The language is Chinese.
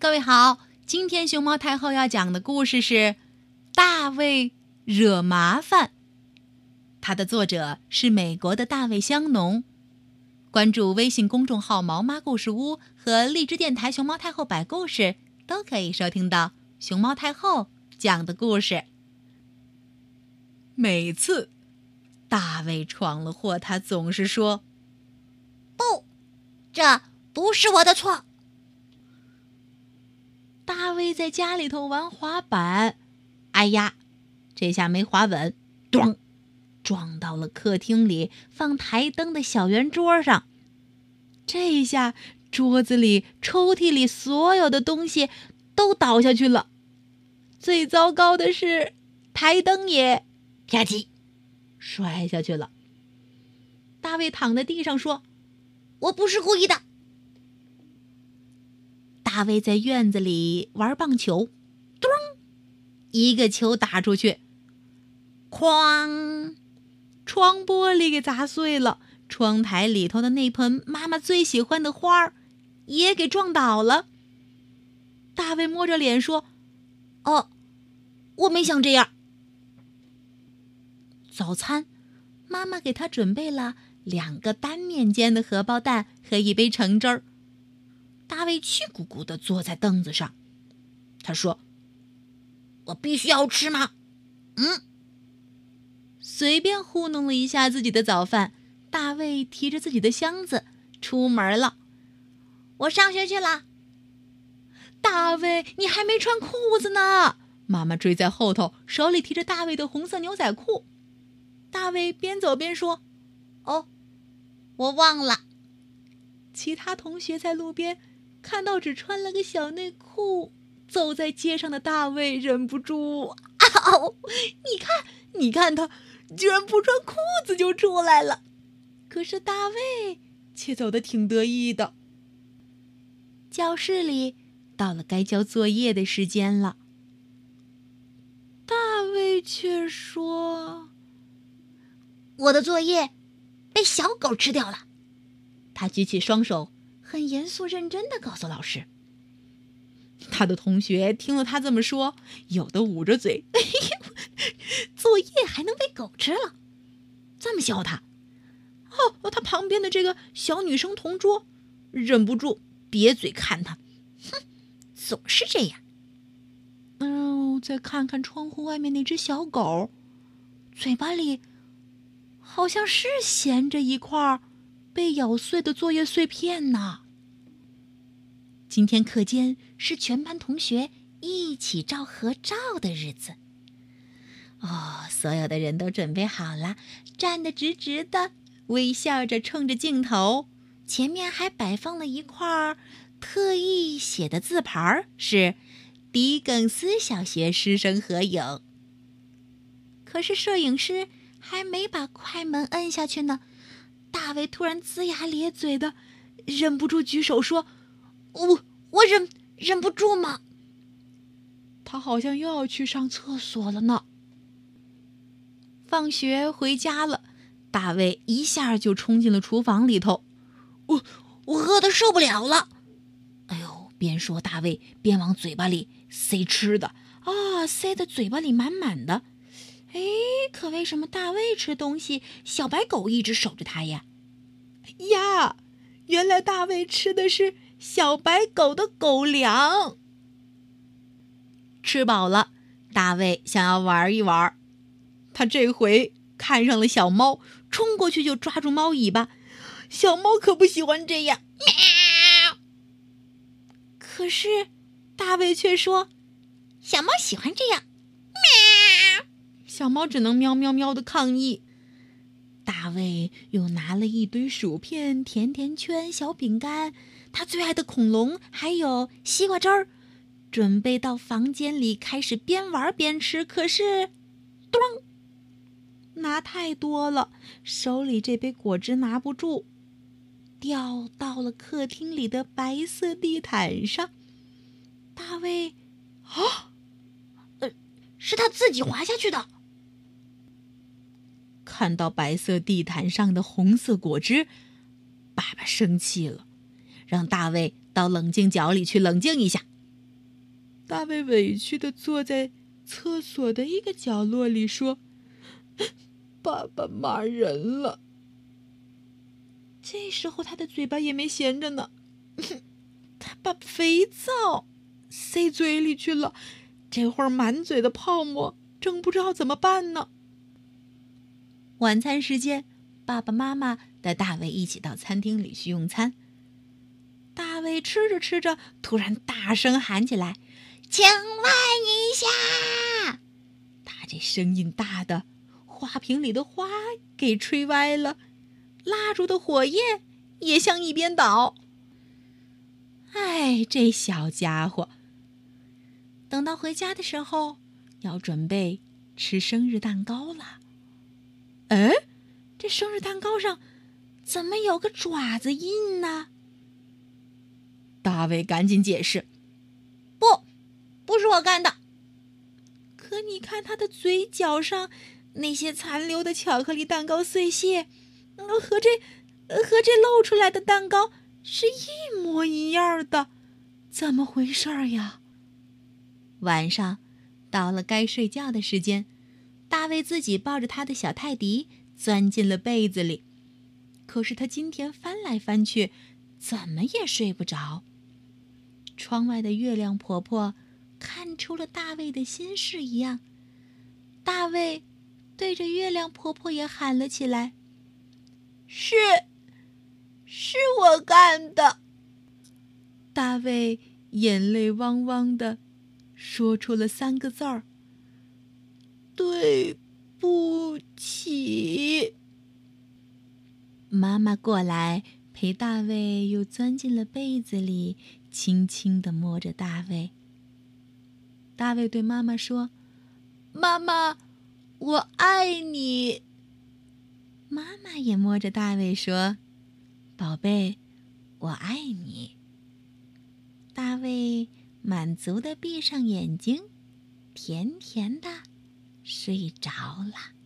各位好，今天熊猫太后要讲的故事是《大卫惹麻烦》，它的作者是美国的大卫香农。关注微信公众号“毛妈故事屋”和荔枝电台“熊猫太后摆故事”，都可以收听到熊猫太后讲的故事。每次大卫闯了祸，他总是说：“不，这不是我的错。”大卫在家里头玩滑板，哎呀，这下没滑稳，咚，撞到了客厅里放台灯的小圆桌上。这一下，桌子里、抽屉里所有的东西都倒下去了。最糟糕的是，台灯也啪叽摔下去了。大卫躺在地上说：“我不是故意的。”大卫在院子里玩棒球，咚，一个球打出去，哐，窗玻璃给砸碎了。窗台里头的那盆妈妈最喜欢的花儿也给撞倒了。大卫摸着脸说：“哦，我没想这样。”早餐，妈妈给他准备了两个单面煎的荷包蛋和一杯橙汁儿。大卫气鼓鼓的坐在凳子上，他说：“我必须要吃吗？”嗯，随便糊弄了一下自己的早饭。大卫提着自己的箱子出门了。我上学去了。大卫，你还没穿裤子呢！妈妈追在后头，手里提着大卫的红色牛仔裤。大卫边走边说：“哦，我忘了。”其他同学在路边。看到只穿了个小内裤走在街上的大卫，忍不住啊哦！你看，你看他，居然不穿裤子就出来了。可是大卫却走得挺得意的。教室里到了该交作业的时间了，大卫却说：“我的作业被小狗吃掉了。”他举起双手。很严肃认真的告诉老师，他的同学听了他这么说，有的捂着嘴，哎呦，作业还能被狗吃了，这么笑他。哦，他旁边的这个小女生同桌忍不住瘪嘴看他，哼，总是这样。嗯，再看看窗户外面那只小狗，嘴巴里好像是衔着一块被咬碎的作业碎片呢。今天课间是全班同学一起照合照的日子。哦，所有的人都准备好了，站得直直的，微笑着冲着镜头。前面还摆放了一块特意写的字牌，是狄更斯小学师生合影。可是摄影师还没把快门摁下去呢，大卫突然龇牙咧嘴的，忍不住举手说：“我我忍忍不住嘛。”他好像又要去上厕所了呢。放学回家了，大卫一下就冲进了厨房里头。我我饿的受不了了。哎呦！边说大卫边往嘴巴里塞吃的啊，塞的嘴巴里满满的。哎，可为什么大卫吃东西，小白狗一直守着他呀？呀，原来大卫吃的是小白狗的狗粮。吃饱了，大卫想要玩一玩，他这回看上了小猫，冲过去就抓住猫尾巴。小猫可不喜欢这样，喵。可是大卫却说：“小猫喜欢这样。”喵小猫只能喵喵喵的抗议。大卫又拿了一堆薯片、甜甜圈、小饼干，他最爱的恐龙，还有西瓜汁儿，准备到房间里开始边玩边吃。可是，咚，拿太多了，手里这杯果汁拿不住，掉到了客厅里的白色地毯上。大卫，啊，呃，是他自己滑下去的。看到白色地毯上的红色果汁，爸爸生气了，让大卫到冷静角里去冷静一下。大卫委屈的坐在厕所的一个角落里，说：“爸爸骂人了。”这时候他的嘴巴也没闲着呢，他把肥皂塞嘴里去了，这会儿满嘴的泡沫，正不知道怎么办呢。晚餐时间，爸爸妈妈带大卫一起到餐厅里去用餐。大卫吃着吃着，突然大声喊起来：“请问一下！”他这声音大的，花瓶里的花给吹歪了。蜡烛的火焰也向一边倒。哎，这小家伙！等到回家的时候，要准备吃生日蛋糕了。哎，这生日蛋糕上怎么有个爪子印呢？大卫赶紧解释：“不，不是我干的。”可你看他的嘴角上那些残留的巧克力蛋糕碎屑。和这，和这露出来的蛋糕是一模一样的，怎么回事呀？晚上到了该睡觉的时间，大卫自己抱着他的小泰迪钻进了被子里。可是他今天翻来翻去，怎么也睡不着。窗外的月亮婆婆看出了大卫的心事一样，大卫对着月亮婆婆也喊了起来。是，是我干的。大卫眼泪汪汪的，说出了三个字儿：“对不起。”妈妈过来陪大卫，又钻进了被子里，轻轻的摸着大卫。大卫对妈妈说：“妈妈，我爱你。”妈妈也摸着大卫说：“宝贝，我爱你。”大卫满足的闭上眼睛，甜甜的睡着了。